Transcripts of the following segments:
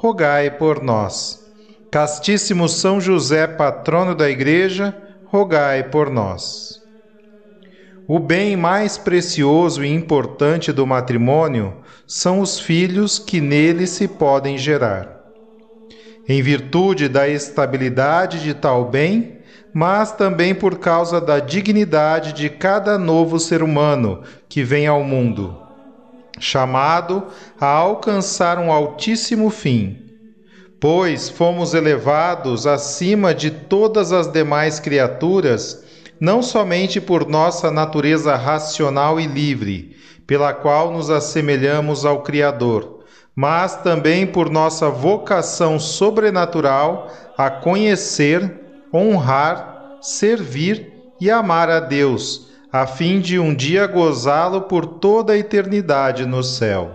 rogai por nós. Castíssimo São José, patrono da Igreja, rogai por nós. O bem mais precioso e importante do matrimônio são os filhos que nele se podem gerar. Em virtude da estabilidade de tal bem, mas também por causa da dignidade de cada novo ser humano que vem ao mundo chamado a alcançar um altíssimo fim. Pois fomos elevados acima de todas as demais criaturas, não somente por nossa natureza racional e livre, pela qual nos assemelhamos ao Criador, mas também por nossa vocação sobrenatural a conhecer, honrar, servir e amar a Deus a fim de um dia gozá-lo por toda a eternidade no céu.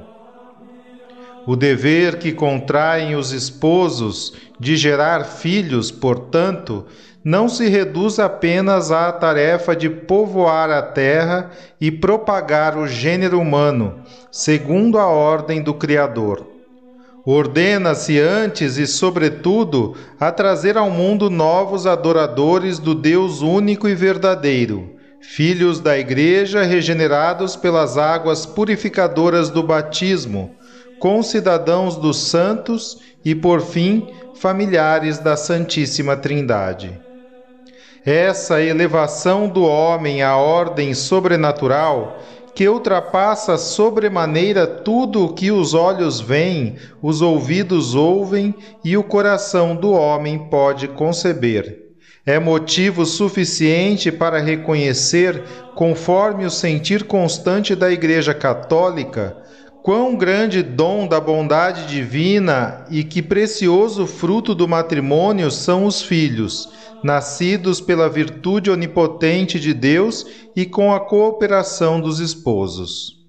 O dever que contraem os esposos de gerar filhos, portanto, não se reduz apenas à tarefa de povoar a terra e propagar o gênero humano, segundo a ordem do Criador. Ordena-se antes e, sobretudo, a trazer ao mundo novos adoradores do Deus único e verdadeiro filhos da Igreja regenerados pelas águas purificadoras do batismo, concidadãos dos santos e, por fim, familiares da Santíssima Trindade. Essa elevação do homem à ordem sobrenatural, que ultrapassa sobremaneira tudo o que os olhos veem, os ouvidos ouvem e o coração do homem pode conceber é motivo suficiente para reconhecer, conforme o sentir constante da Igreja Católica, quão grande dom da bondade divina e que precioso fruto do matrimônio são os filhos, nascidos pela virtude onipotente de Deus e com a cooperação dos esposos.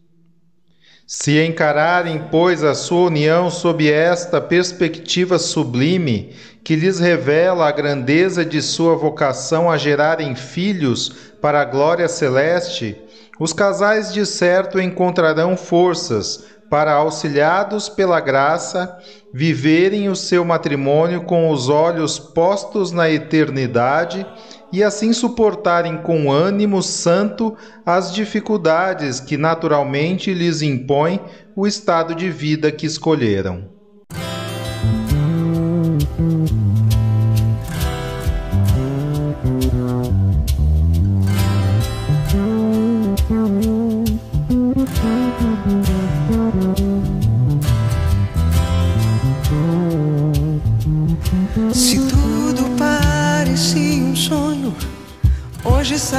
Se encararem, pois, a sua união sob esta perspectiva sublime, que lhes revela a grandeza de sua vocação a gerarem filhos para a glória celeste, os casais de certo encontrarão forças para, auxiliados pela graça, viverem o seu matrimônio com os olhos postos na eternidade e assim suportarem com ânimo santo as dificuldades que naturalmente lhes impõe o estado de vida que escolheram.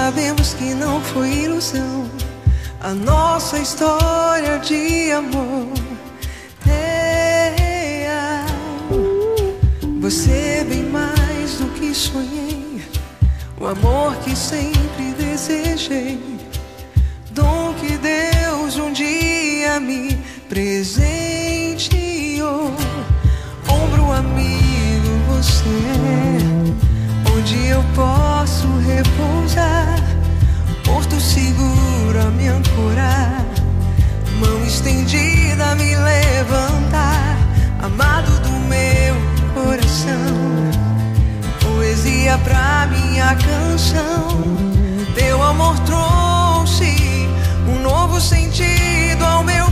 Sabemos que não foi ilusão a nossa história de amor real. Você é bem mais do que sonhei, o amor que sempre desejei, dom que Deus um dia me presenteou. Ombro amigo, você é onde eu posso repousar, porto seguro a me ancorar, mão estendida a me levantar, amado do meu coração, poesia pra minha canção, teu amor trouxe um novo sentido ao meu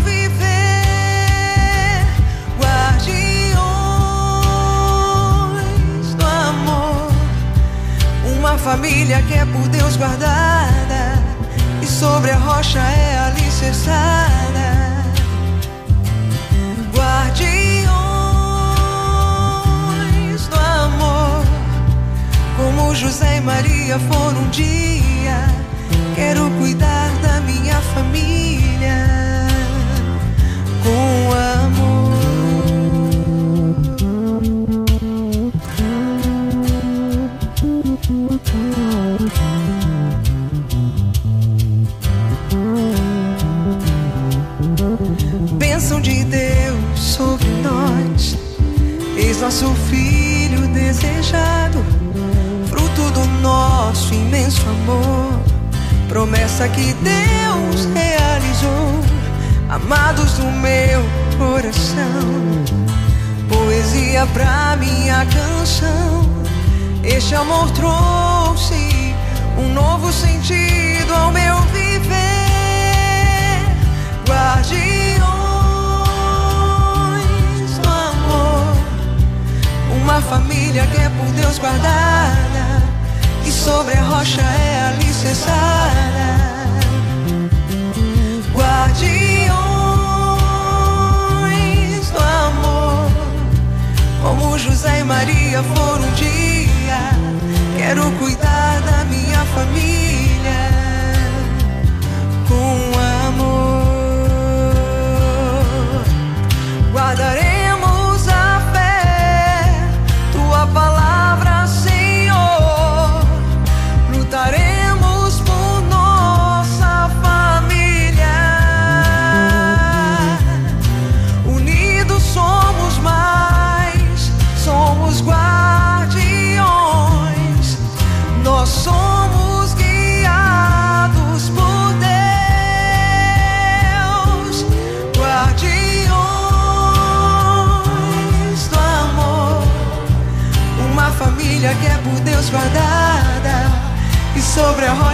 família que é por Deus guardada e sobre a rocha é alicerçada. Guardiões do amor, como José e Maria foram um dia. Quero cuidar da minha família com amor. Nosso filho desejado, fruto do nosso imenso amor, promessa que Deus realizou, amados do meu coração, poesia pra minha canção. Este amor trouxe um novo sentido ao meu viver. Guardiões uma família que é por Deus guardada e sobre a rocha é alicerçada. Guardiões do amor, como José e Maria foram um dia. Quero cuidar da minha família com amor. Guardaremos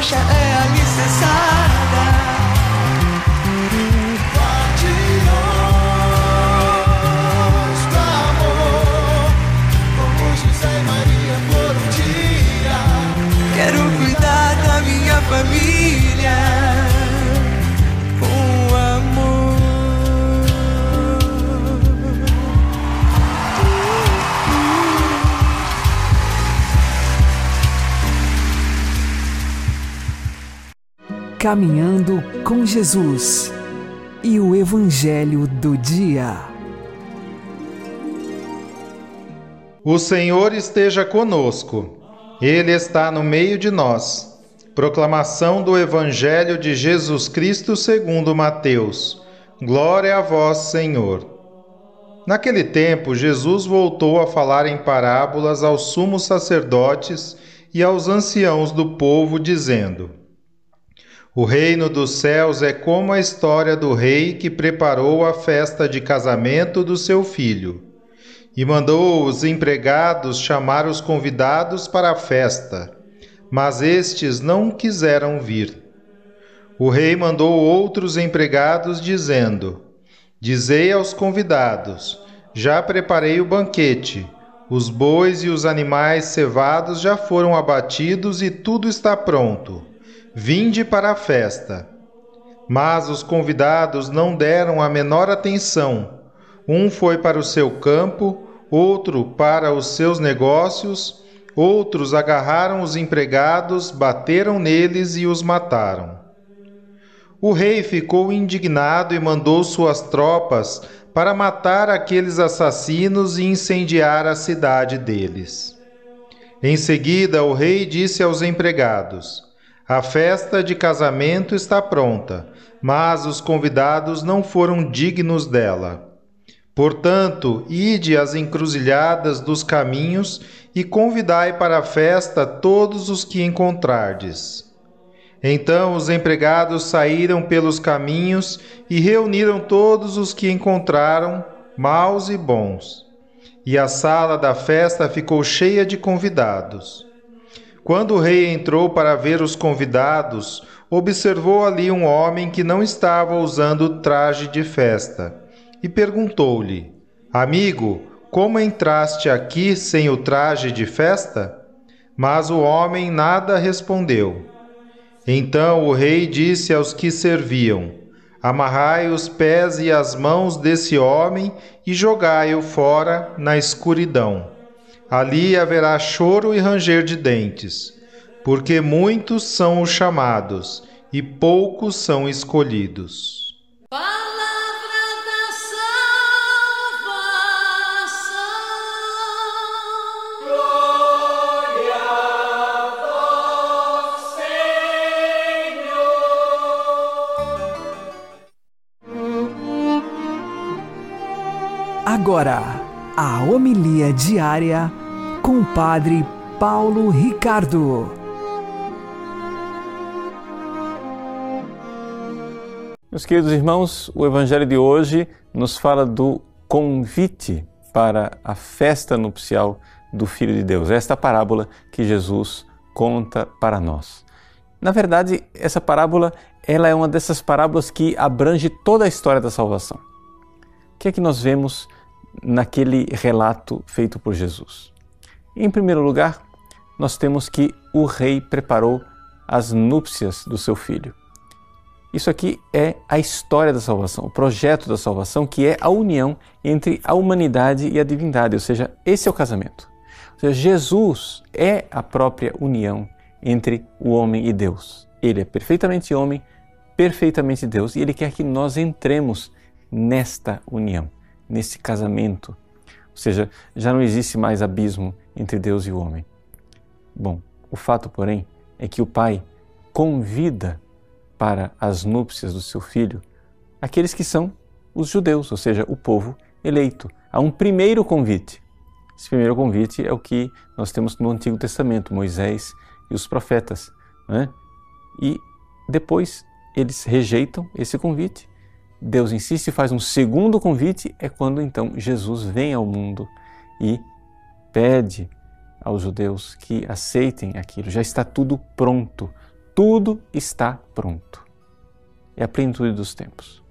sobre Caminhando com Jesus e o Evangelho do Dia. O Senhor esteja conosco, Ele está no meio de nós. Proclamação do Evangelho de Jesus Cristo segundo Mateus. Glória a vós, Senhor. Naquele tempo, Jesus voltou a falar em parábolas aos sumos sacerdotes e aos anciãos do povo, dizendo: O reino dos céus é como a história do rei que preparou a festa de casamento do seu filho e mandou os empregados chamar os convidados para a festa, mas estes não quiseram vir. O rei mandou outros empregados, dizendo: Dizei aos convidados: Já preparei o banquete, os bois e os animais cevados já foram abatidos e tudo está pronto. Vinde para a festa. Mas os convidados não deram a menor atenção. Um foi para o seu campo, outro para os seus negócios, outros agarraram os empregados, bateram neles e os mataram. O rei ficou indignado e mandou suas tropas para matar aqueles assassinos e incendiar a cidade deles. Em seguida, o rei disse aos empregados: A festa de casamento está pronta, mas os convidados não foram dignos dela. Portanto, ide às encruzilhadas dos caminhos e convidai para a festa todos os que encontrardes. Então os empregados saíram pelos caminhos e reuniram todos os que encontraram, maus e bons. E a sala da festa ficou cheia de convidados. Quando o rei entrou para ver os convidados, observou ali um homem que não estava usando traje de festa e perguntou-lhe: Amigo, como entraste aqui sem o traje de festa? Mas o homem nada respondeu. Então o rei disse aos que serviam: Amarrai os pés e as mãos desse homem e jogai-o fora na escuridão. Ali haverá choro e ranger de dentes, porque muitos são os chamados e poucos são escolhidos. Agora, a homilia diária com o Padre Paulo Ricardo. Meus queridos irmãos, o Evangelho de hoje nos fala do convite para a festa nupcial do Filho de Deus. Esta parábola que Jesus conta para nós. Na verdade, essa parábola ela é uma dessas parábolas que abrange toda a história da salvação. O que é que nós vemos naquele relato feito por Jesus? Em primeiro lugar, nós temos que o rei preparou as núpcias do seu filho. Isso aqui é a história da salvação, o projeto da salvação, que é a união entre a humanidade e a divindade, ou seja, esse é o casamento. Ou seja, Jesus é a própria união entre o homem e Deus. Ele é perfeitamente homem, perfeitamente Deus, e ele quer que nós entremos nesta união nesse casamento. Ou seja, já não existe mais abismo entre Deus e o homem. Bom, o fato, porém, é que o pai convida para as núpcias do seu filho aqueles que são os judeus, ou seja, o povo eleito. Há um primeiro convite. Esse primeiro convite é o que nós temos no Antigo Testamento, Moisés e os profetas. Né? E depois eles rejeitam esse convite Deus insiste e faz um segundo convite, é quando então Jesus vem ao mundo e pede aos judeus que aceitem aquilo. Já está tudo pronto. Tudo está pronto. É a plenitude dos tempos.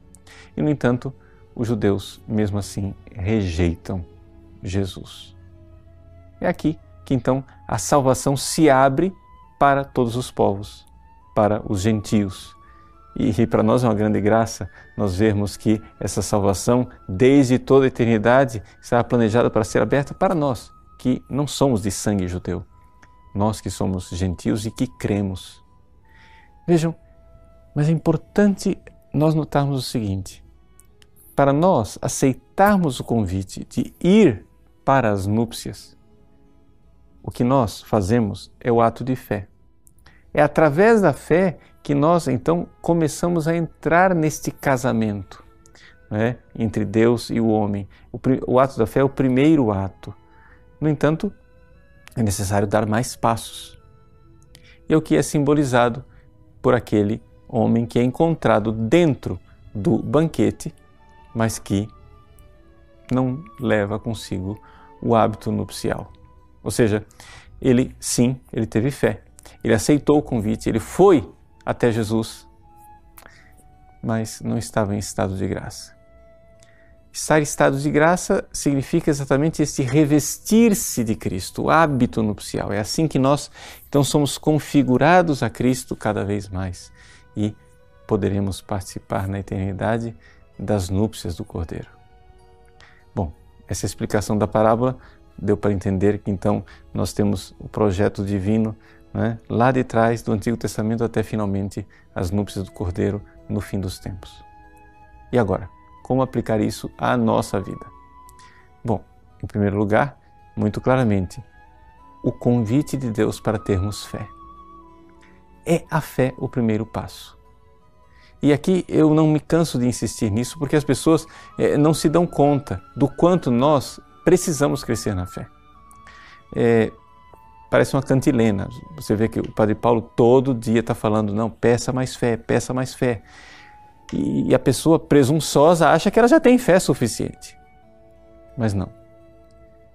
E, no entanto, os judeus, mesmo assim, rejeitam Jesus. É aqui que então a salvação se abre para todos os povos, para os gentios e, para nós é uma grande graça nós vermos que essa salvação, desde toda a eternidade, está planejada para ser aberta para nós, que não somos de sangue judeu, nós que somos gentios e que cremos. Vejam, mas é importante nós notarmos o seguinte: para nós aceitarmos o convite de ir para as núpcias, o que nós fazemos é o ato de fé. É através da fé que nós então começamos a entrar neste casamento né, entre Deus e o homem. O, o ato da fé é o primeiro ato. No entanto, é necessário dar mais passos. E é o que é simbolizado por aquele homem que é encontrado dentro do banquete, mas que não leva consigo o hábito nupcial. Ou seja, ele sim, ele teve fé. Ele aceitou o convite, ele foi até Jesus, mas não estava em estado de graça. Estar em estado de graça significa exatamente este revestir-se de Cristo, o hábito nupcial. É assim que nós então somos configurados a Cristo cada vez mais e poderemos participar na eternidade das núpcias do Cordeiro. Bom, essa explicação da parábola deu para entender que então nós temos o projeto divino né? lá de trás do Antigo Testamento até finalmente as núpcias do Cordeiro no fim dos tempos. E agora, como aplicar isso à nossa vida? Bom, em primeiro lugar, muito claramente, o convite de Deus para termos fé. É a fé o primeiro passo. E aqui eu não me canso de insistir nisso porque as pessoas eh, não se dão conta do quanto nós precisamos crescer na fé. É, parece uma cantilena. Você vê que o Padre Paulo todo dia está falando, não, peça mais fé, peça mais fé. E a pessoa presunçosa acha que ela já tem fé suficiente. Mas não.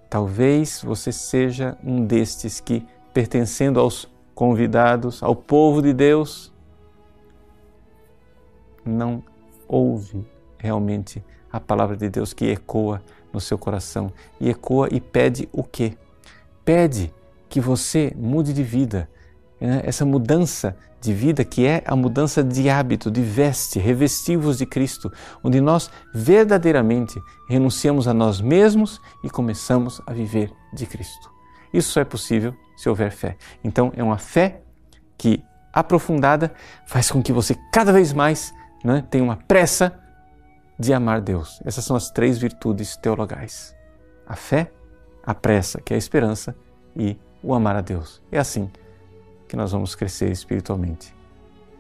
Talvez você seja um destes que, pertencendo aos convidados, ao povo de Deus, não ouve realmente a palavra de Deus que ecoa no seu coração. E ecoa e pede o quê? Pede que você mude de vida. Né? Essa mudança de vida que é a mudança de hábito, de veste, revestivos de Cristo, onde nós verdadeiramente renunciamos a nós mesmos e começamos a viver de Cristo. Isso só é possível se houver fé. Então, é uma fé que, aprofundada, faz com que você cada vez mais né, tenha uma pressa de amar Deus. Essas são as três virtudes teologais: a fé, a pressa, que é a esperança, e o amar a Deus. É assim que nós vamos crescer espiritualmente.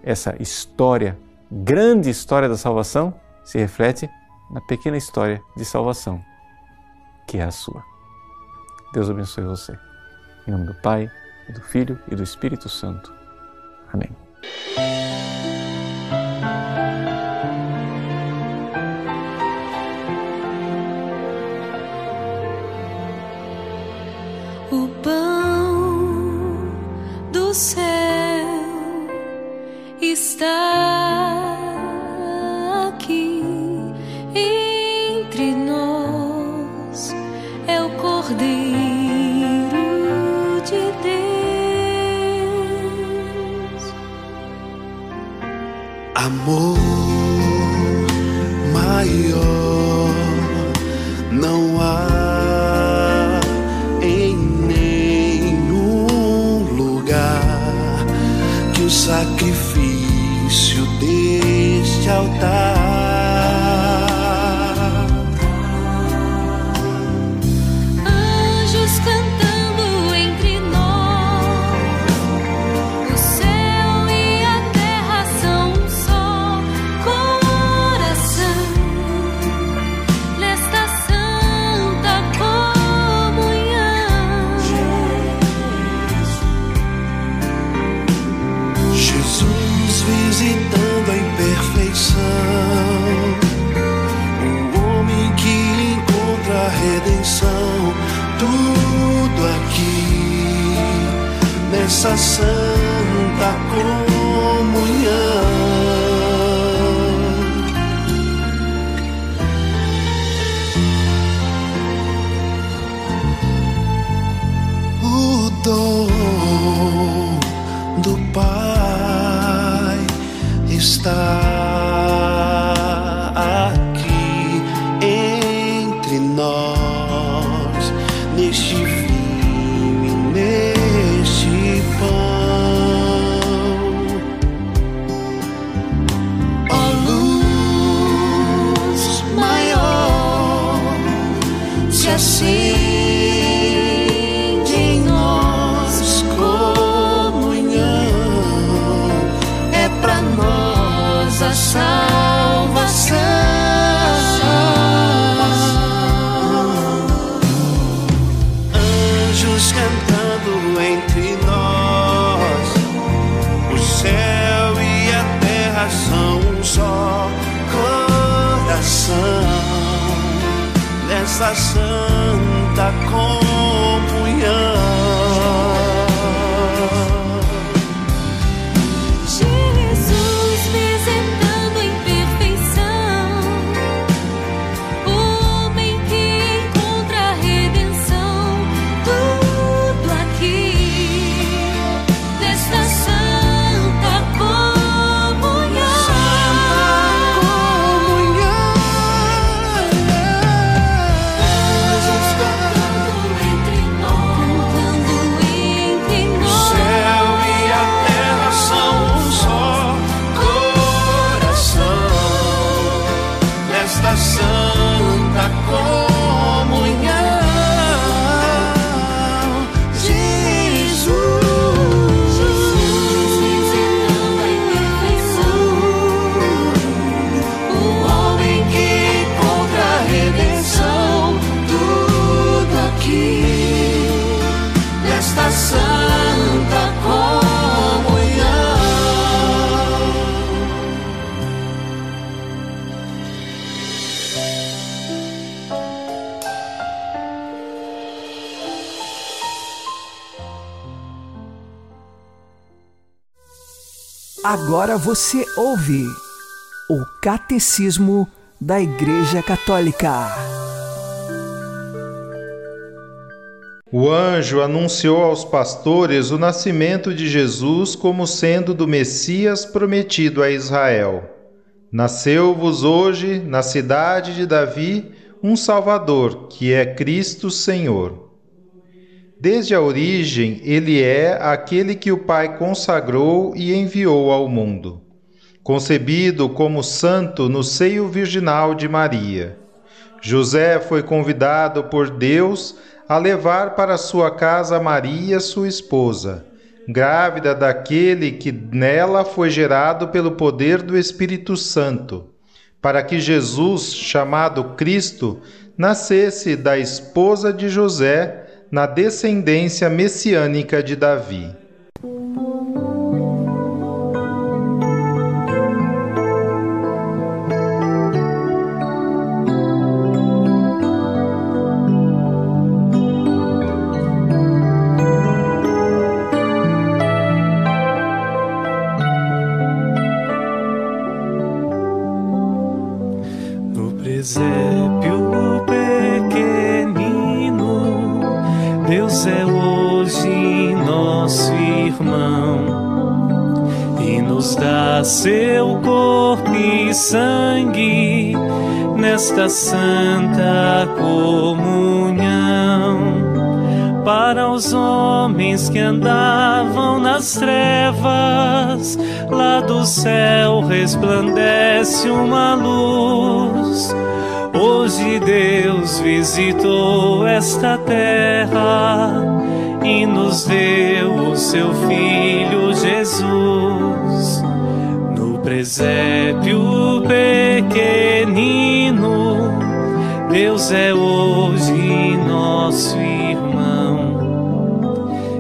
Essa história, grande história da salvação, se reflete na pequena história de salvação, que é a sua. Deus abençoe você. Em nome do Pai, do Filho e do Espírito Santo. Amém. Está santa comunhão. Agora você ouve o Catecismo da Igreja Católica. O anjo anunciou aos pastores o nascimento de Jesus como sendo do Messias prometido a Israel. Nasceu-vos hoje, na cidade de Davi, um Salvador, que é Cristo Senhor. Desde a origem, ele é aquele que o Pai consagrou e enviou ao mundo. Concebido como santo no seio virginal de Maria. José foi convidado por Deus a levar para sua casa Maria, sua esposa, grávida daquele que nela foi gerado pelo poder do Espírito Santo, para que Jesus, chamado Cristo, nascesse da esposa de José na descendência messiânica de Davi. Seu corpo e sangue nesta santa comunhão. Para os homens que andavam nas trevas, lá do céu resplandece uma luz. Hoje Deus visitou esta terra e nos deu o seu Filho Jesus presépio pequenino, Deus é hoje nosso irmão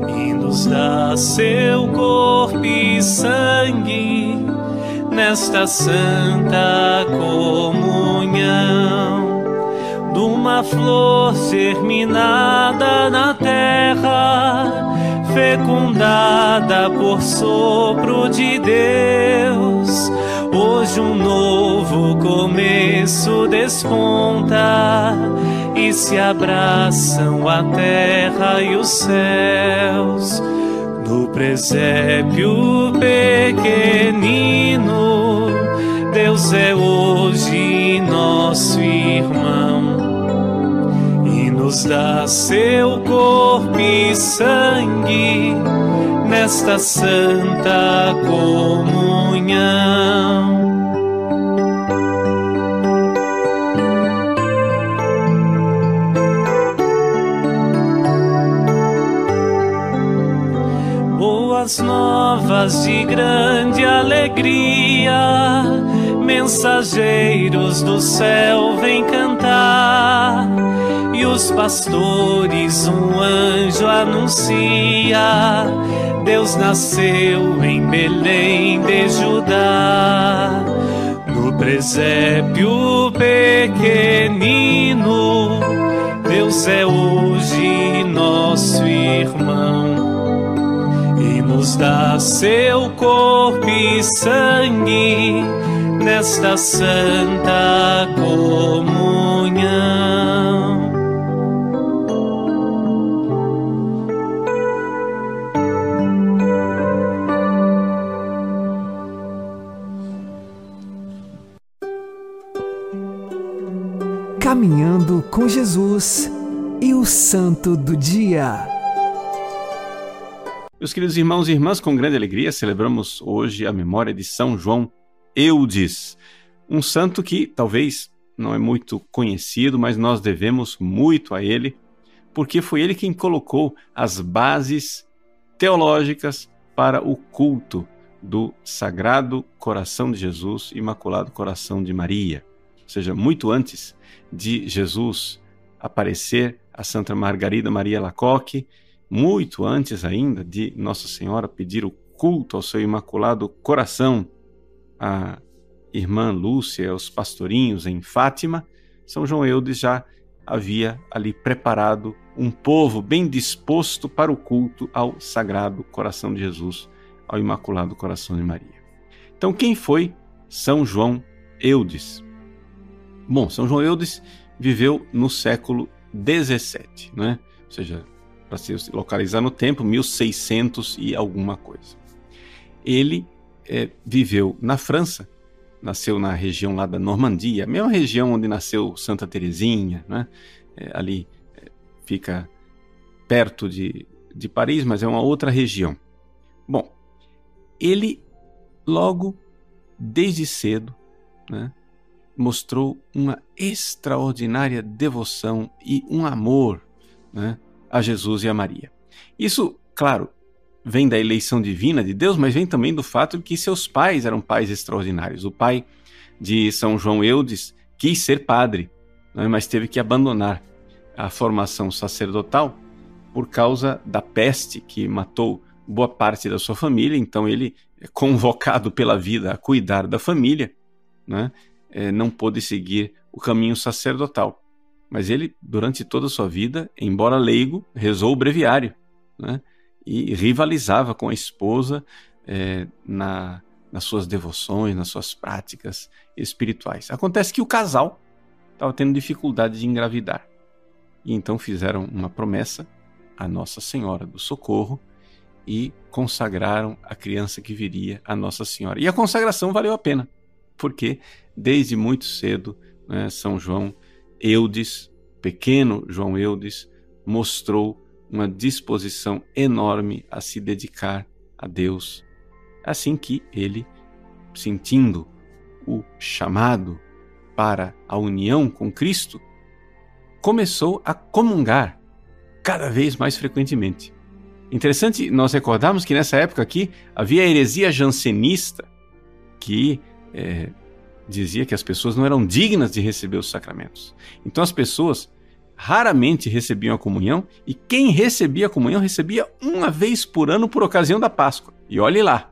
e nos dá seu corpo e sangue nesta santa comunhão. De uma flor germinada na terra fecundada por sopro de Deus. Hoje um novo começo desponta e se abraçam a terra e os céus. No presépio pequenino, Deus é hoje nosso irmão nos dá seu corpo e sangue nesta santa comunhão. Boas novas de grande alegria, mensageiros do céu vem cantar os pastores um anjo anuncia: Deus nasceu em Belém de Judá. No presépio pequenino, Deus é hoje nosso irmão e nos dá seu corpo e sangue nesta santa comunhão. Caminhando com Jesus e o Santo do Dia. Meus queridos irmãos e irmãs, com grande alegria celebramos hoje a memória de São João Eudes, um santo que talvez não é muito conhecido, mas nós devemos muito a ele, porque foi ele quem colocou as bases teológicas para o culto do Sagrado Coração de Jesus, Imaculado Coração de Maria. Seja, muito antes de Jesus aparecer a Santa Margarida Maria Lacoque, muito antes ainda de Nossa Senhora pedir o culto ao seu imaculado coração, a irmã Lúcia, os pastorinhos em Fátima, São João Eudes já havia ali preparado um povo bem disposto para o culto ao Sagrado Coração de Jesus, ao Imaculado Coração de Maria. Então, quem foi São João Eudes? Bom, São João Eudes viveu no século XVII, né? ou seja, para se localizar no tempo, 1600 e alguma coisa. Ele é, viveu na França, nasceu na região lá da Normandia, a mesma região onde nasceu Santa Teresinha, né? É, ali é, fica perto de, de Paris, mas é uma outra região. Bom, ele logo, desde cedo, né, mostrou uma extraordinária devoção e um amor né, a Jesus e a Maria. Isso, claro, vem da eleição divina de Deus, mas vem também do fato de que seus pais eram pais extraordinários. O pai de São João Eudes quis ser padre, né, mas teve que abandonar a formação sacerdotal por causa da peste que matou boa parte da sua família. Então ele, é convocado pela vida a cuidar da família, né, é, não pôde seguir o caminho sacerdotal. Mas ele, durante toda a sua vida, embora leigo, rezou o breviário né, e rivalizava com a esposa é, na, nas suas devoções, nas suas práticas espirituais. Acontece que o casal estava tendo dificuldade de engravidar. E então fizeram uma promessa a Nossa Senhora do Socorro e consagraram a criança que viria a Nossa Senhora. E a consagração valeu a pena, porque desde muito cedo né, São João Eudes, pequeno João Eudes, mostrou uma disposição enorme a se dedicar a Deus. Assim que ele, sentindo o chamado para a união com Cristo, começou a comungar cada vez mais frequentemente. Interessante nós recordarmos que nessa época aqui havia a heresia jansenista que é, dizia que as pessoas não eram dignas de receber os sacramentos. Então as pessoas raramente recebiam a comunhão e quem recebia a comunhão recebia uma vez por ano por ocasião da Páscoa. E olhe lá.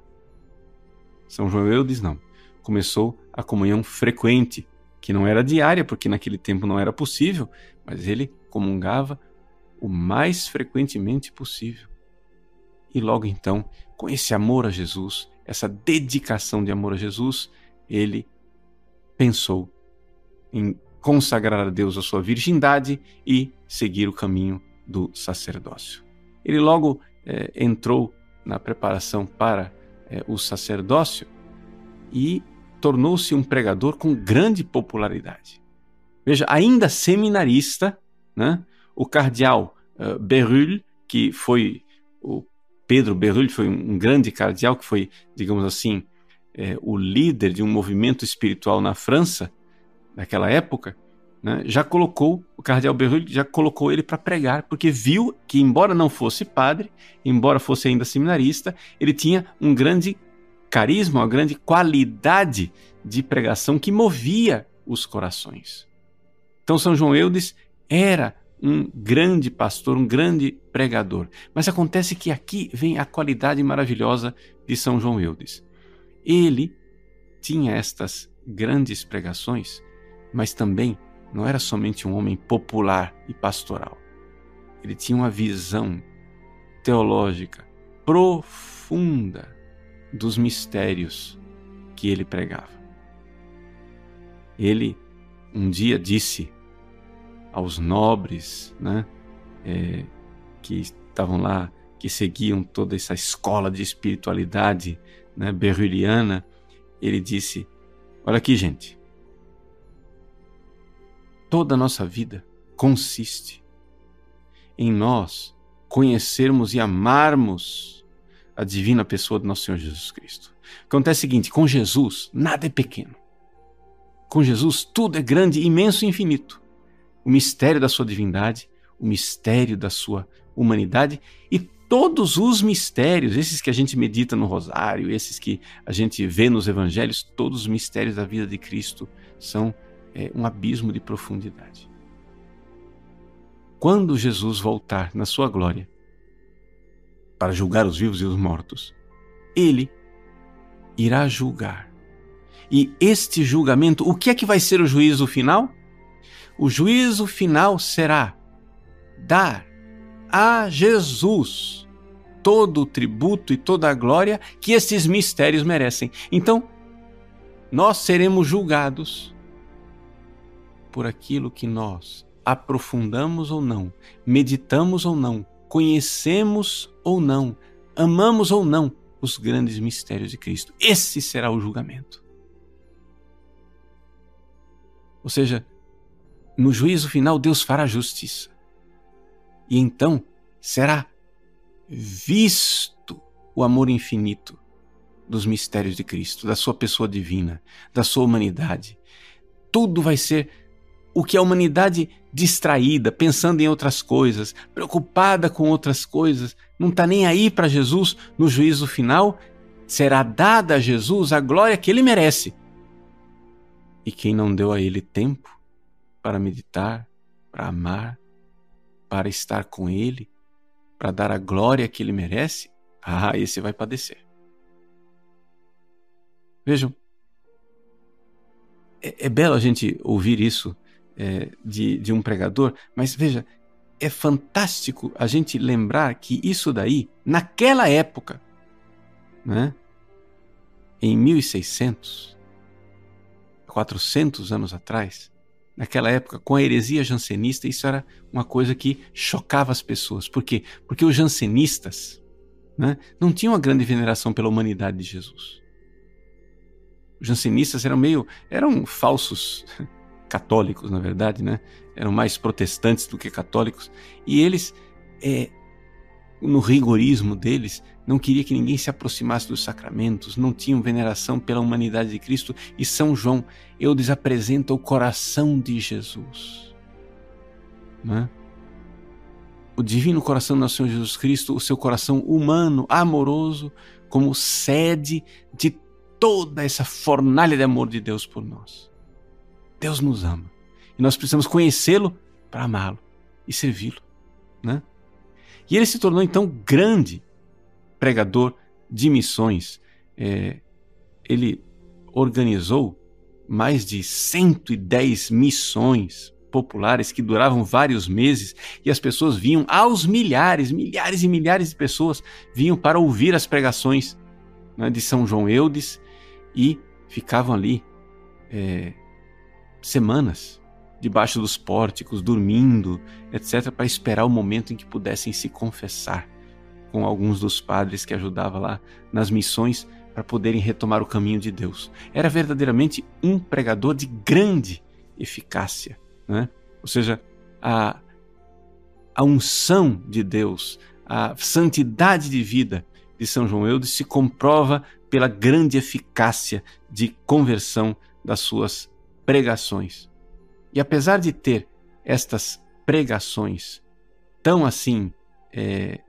São João Eudes não. Começou a comunhão frequente, que não era diária, porque naquele tempo não era possível, mas ele comungava o mais frequentemente possível. E logo então, com esse amor a Jesus, essa dedicação de amor a Jesus, ele pensou em consagrar a Deus a sua virgindade e seguir o caminho do sacerdócio. Ele logo é, entrou na preparação para é, o sacerdócio e tornou-se um pregador com grande popularidade. Veja, ainda seminarista, né, o cardeal uh, Berulle, que foi o Pedro Berulle foi um, grande cardeal que foi, digamos assim, é, o líder de um movimento espiritual na França naquela época, né, já colocou o cardeal Berulle já colocou ele para pregar, porque viu que embora não fosse padre, embora fosse ainda seminarista, ele tinha um grande carisma, uma grande qualidade de pregação que movia os corações. Então São João Eudes era um grande pastor, um grande pregador. Mas acontece que aqui vem a qualidade maravilhosa de São João Eudes. Ele tinha estas grandes pregações, mas também não era somente um homem popular e pastoral. Ele tinha uma visão teológica profunda dos mistérios que ele pregava. Ele um dia disse aos nobres, né, é, que estavam lá, que seguiam toda essa escola de espiritualidade né, berruliana, ele disse: Olha aqui, gente, toda a nossa vida consiste em nós conhecermos e amarmos a divina pessoa do nosso Senhor Jesus Cristo. Acontece o seguinte: com Jesus, nada é pequeno. Com Jesus, tudo é grande, imenso e infinito o mistério da sua divindade, o mistério da sua humanidade e todos os mistérios, esses que a gente medita no rosário, esses que a gente vê nos evangelhos, todos os mistérios da vida de Cristo são é, um abismo de profundidade. Quando Jesus voltar na sua glória para julgar os vivos e os mortos, ele irá julgar. E este julgamento, o que é que vai ser o juízo final? O juízo final será dar a Jesus todo o tributo e toda a glória que esses mistérios merecem. Então, nós seremos julgados por aquilo que nós aprofundamos ou não, meditamos ou não, conhecemos ou não, amamos ou não os grandes mistérios de Cristo. Esse será o julgamento. Ou seja, no juízo final, Deus fará justiça. E então será visto o amor infinito dos mistérios de Cristo, da sua pessoa divina, da sua humanidade. Tudo vai ser o que a humanidade distraída, pensando em outras coisas, preocupada com outras coisas, não está nem aí para Jesus no juízo final, será dada a Jesus a glória que ele merece. E quem não deu a ele tempo para meditar, para amar, para estar com ele, para dar a glória que ele merece, ah, esse vai padecer. Vejam, é, é belo a gente ouvir isso é, de, de um pregador, mas veja, é fantástico a gente lembrar que isso daí, naquela época, né, em 1600, 400 anos atrás, naquela época, com a heresia jansenista, isso era uma coisa que chocava as pessoas. Por quê? Porque os jansenistas né, não tinham uma grande veneração pela humanidade de Jesus. Os jansenistas eram meio. eram falsos católicos, na verdade, né? Eram mais protestantes do que católicos. E eles, é, no rigorismo deles, não queria que ninguém se aproximasse dos sacramentos, não tinham veneração pela humanidade de Cristo. E São João, eu lhes apresento o coração de Jesus. Né? O divino coração do nosso Senhor Jesus Cristo, o seu coração humano, amoroso, como sede de toda essa fornalha de amor de Deus por nós. Deus nos ama. E nós precisamos conhecê-lo para amá-lo e servi-lo. Né? E ele se tornou então grande pregador de missões. É, ele organizou mais de 110 missões populares que duravam vários meses e as pessoas vinham aos milhares, milhares e milhares de pessoas vinham para ouvir as pregações né, de São João Eudes e ficavam ali é, semanas debaixo dos pórticos, dormindo, etc., para esperar o momento em que pudessem se confessar com alguns dos padres que ajudavam lá nas missões para poderem retomar o caminho de Deus. Era verdadeiramente um pregador de grande eficácia, né? ou seja, a, a unção de Deus, a santidade de vida de São João Eudes se comprova pela grande eficácia de conversão das suas pregações. E apesar de ter estas pregações tão assim é,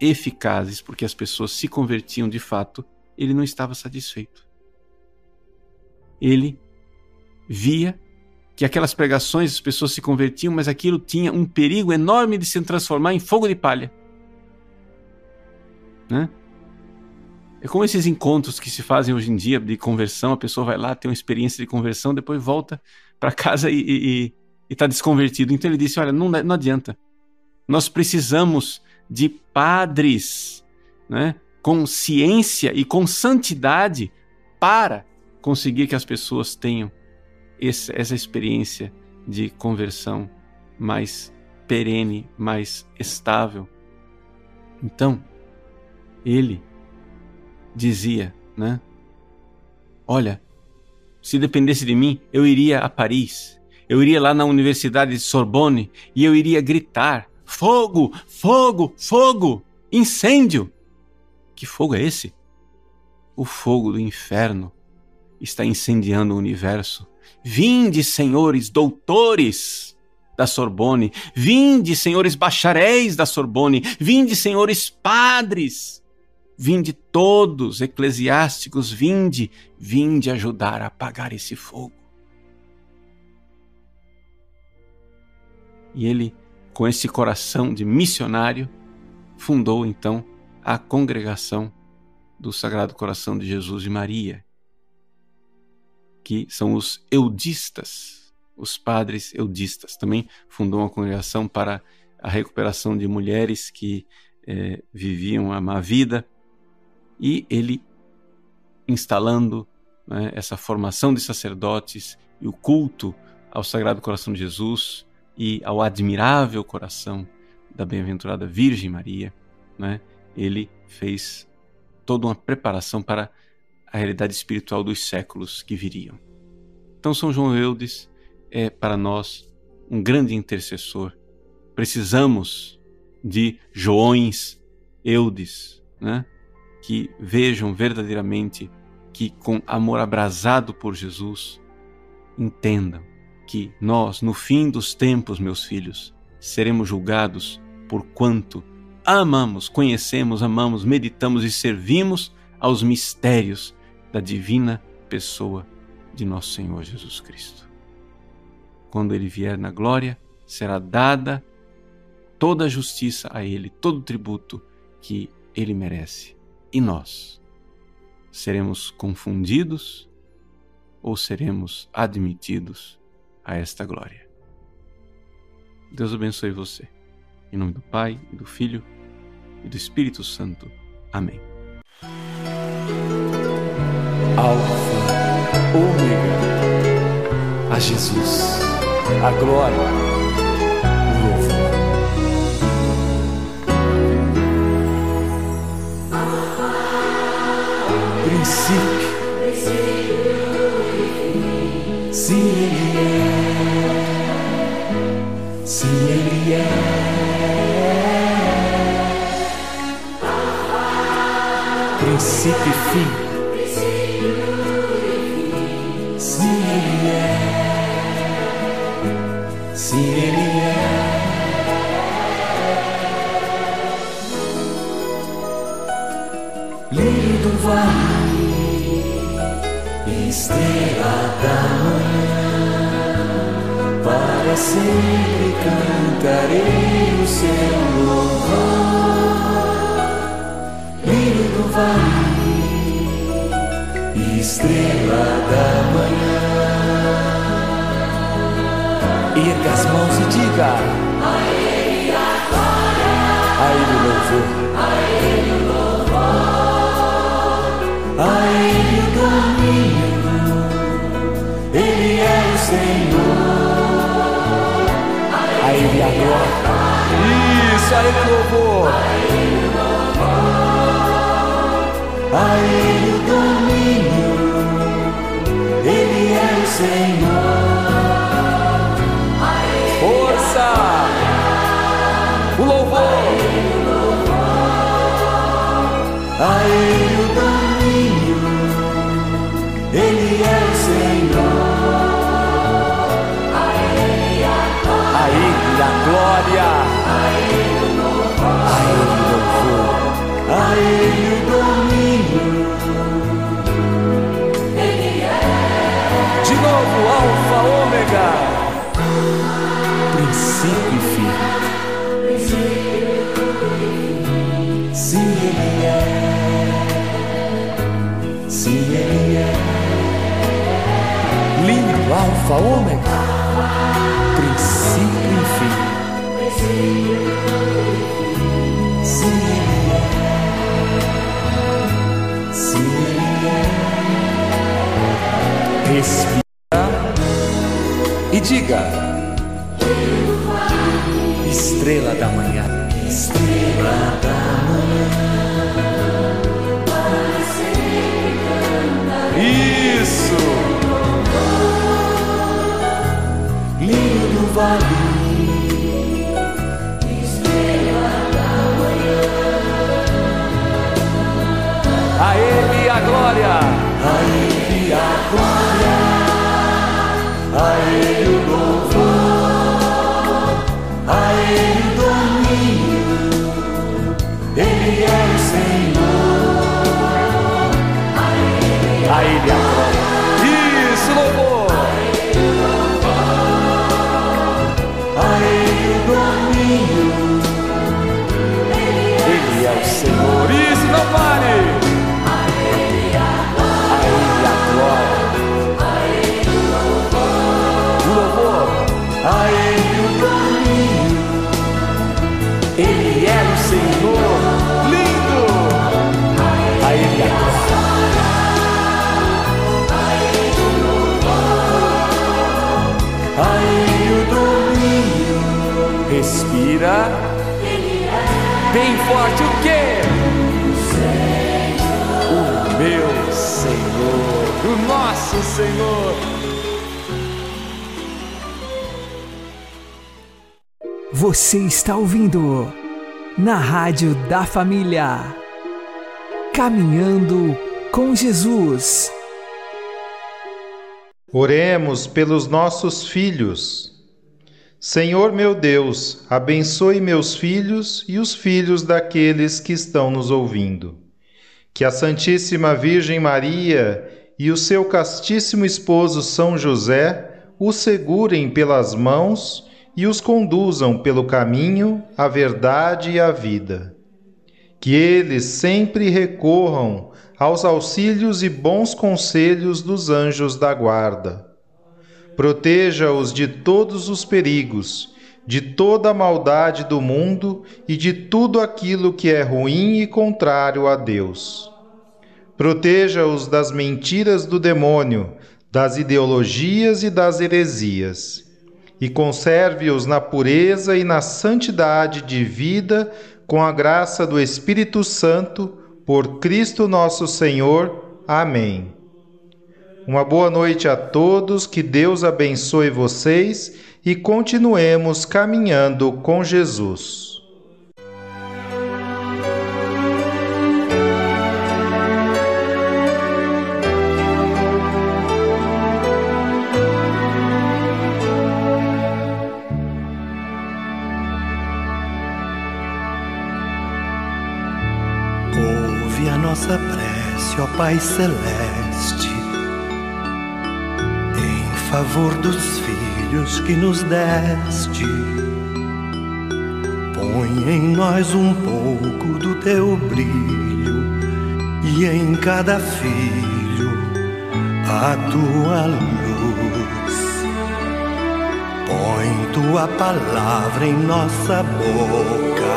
eficazes, porque as pessoas se convertiam de fato, ele não estava satisfeito. Ele via que aquelas pregações as pessoas se convertiam, mas aquilo tinha um perigo enorme de se transformar em fogo de palha. Né? É como esses encontros que se fazem hoje em dia de conversão, a pessoa vai lá, tem uma experiência de conversão, depois volta para casa e está desconvertido. Então ele disse: Olha, não, não adianta. Nós precisamos de padres né, com ciência e com santidade para conseguir que as pessoas tenham esse, essa experiência de conversão mais perene, mais estável. Então, ele dizia, né? Olha, se dependesse de mim, eu iria a Paris, eu iria lá na Universidade de Sorbonne e eu iria gritar: fogo, fogo, fogo, incêndio! Que fogo é esse? O fogo do inferno está incendiando o universo. Vinde, senhores doutores da Sorbonne, vinde, senhores bacharéis da Sorbonne, vinde, senhores padres Vinde todos, eclesiásticos, vinde, vinde ajudar a apagar esse fogo. E ele, com esse coração de missionário, fundou então a congregação do Sagrado Coração de Jesus e Maria, que são os eudistas, os padres eudistas. Também fundou uma congregação para a recuperação de mulheres que eh, viviam a má vida e ele instalando né, essa formação de sacerdotes e o culto ao Sagrado Coração de Jesus e ao admirável coração da bem-aventurada Virgem Maria, né? ele fez toda uma preparação para a realidade espiritual dos séculos que viriam. Então, São João Eudes é para nós um grande intercessor. Precisamos de Joões Eudes, né? Que vejam verdadeiramente que, com amor abrasado por Jesus, entendam que nós, no fim dos tempos, meus filhos, seremos julgados por quanto amamos, conhecemos, amamos, meditamos e servimos aos mistérios da divina pessoa de nosso Senhor Jesus Cristo. Quando ele vier na glória, será dada toda a justiça a ele, todo o tributo que ele merece. E nós seremos confundidos ou seremos admitidos a esta glória? Deus abençoe você. Em nome do Pai, e do Filho e do Espírito Santo. Amém. Alfa, Ômega, a Jesus, a glória, Princípio, se Ele é, se Ele é. Princípio e fim. Estrela da manhã, para sempre cantarei o seu louvor. Lírio do vale estrela da manhã. Erga as mãos e diga: glória. Isso, a louvor. A Ele o domínio, Ele é o Senhor. Glória, a Ele o louvor, a Ele o domínio. De novo, Alfa, Ômega, princípio e fim. Se Ele é, se Ele é, lindo, Alfa, Ômega, princípio respira e diga: Estrela da manhã, estrela da manhã. Isso! Lindo vale. A glória, a Ele a glória, a Ele o louvor, bem forte o quê? O meu Senhor, o nosso Senhor. Você está ouvindo na Rádio da Família. Caminhando com Jesus. Oremos pelos nossos filhos. Senhor meu Deus, abençoe meus filhos e os filhos daqueles que estão nos ouvindo. Que a Santíssima Virgem Maria e o seu castíssimo esposo São José os segurem pelas mãos e os conduzam pelo caminho, a verdade e a vida. Que eles sempre recorram aos auxílios e bons conselhos dos anjos da guarda. Proteja-os de todos os perigos, de toda a maldade do mundo e de tudo aquilo que é ruim e contrário a Deus. Proteja-os das mentiras do demônio, das ideologias e das heresias. E conserve-os na pureza e na santidade de vida, com a graça do Espírito Santo por Cristo nosso Senhor. Amém. Uma boa noite a todos, que Deus abençoe vocês e continuemos caminhando com Jesus. Ouve a nossa prece, ó Pai Celeste, favor dos filhos que nos deste. Põe em nós um pouco do teu brilho e em cada filho a tua luz. Põe tua palavra em nossa boca.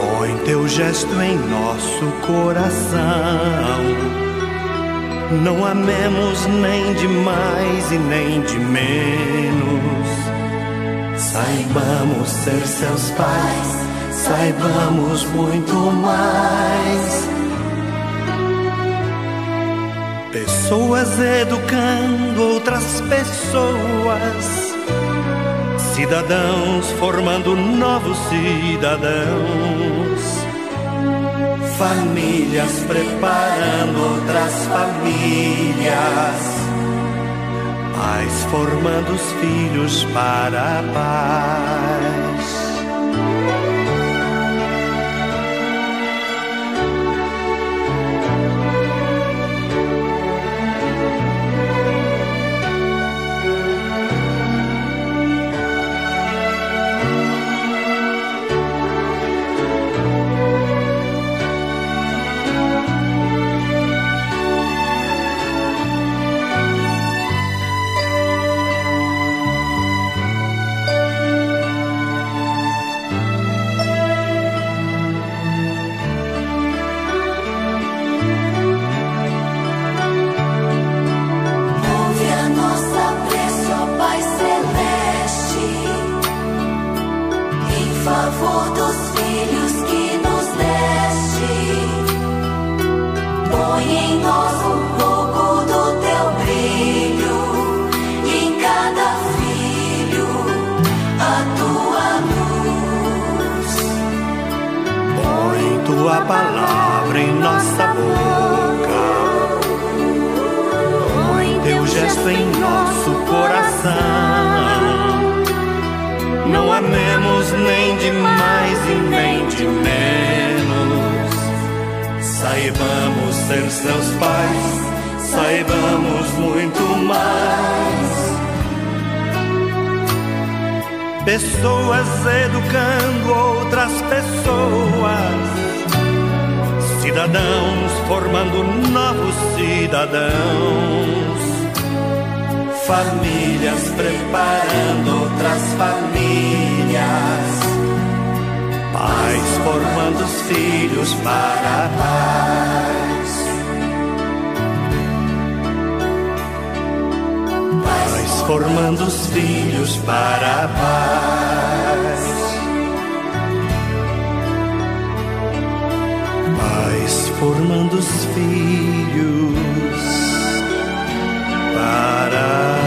Põe teu gesto em nosso coração. Não amemos nem de mais e nem de menos. Saibamos ser seus pais, saibamos muito mais. Pessoas educando outras pessoas cidadãos formando novos cidadãos, famílias preparando outras famílias, pais formando os filhos para a paz. Palavra em nossa boca. Põe teu gesto em nosso coração. Não amemos nem de mais e nem de menos. Saibamos ser seus pais, saibamos muito mais. Pessoas educando outras pessoas cidadãos formando novos cidadãos, famílias preparando outras famílias, pais formando os filhos para a paz. Pais formando os filhos para a paz. pais formando os filhos para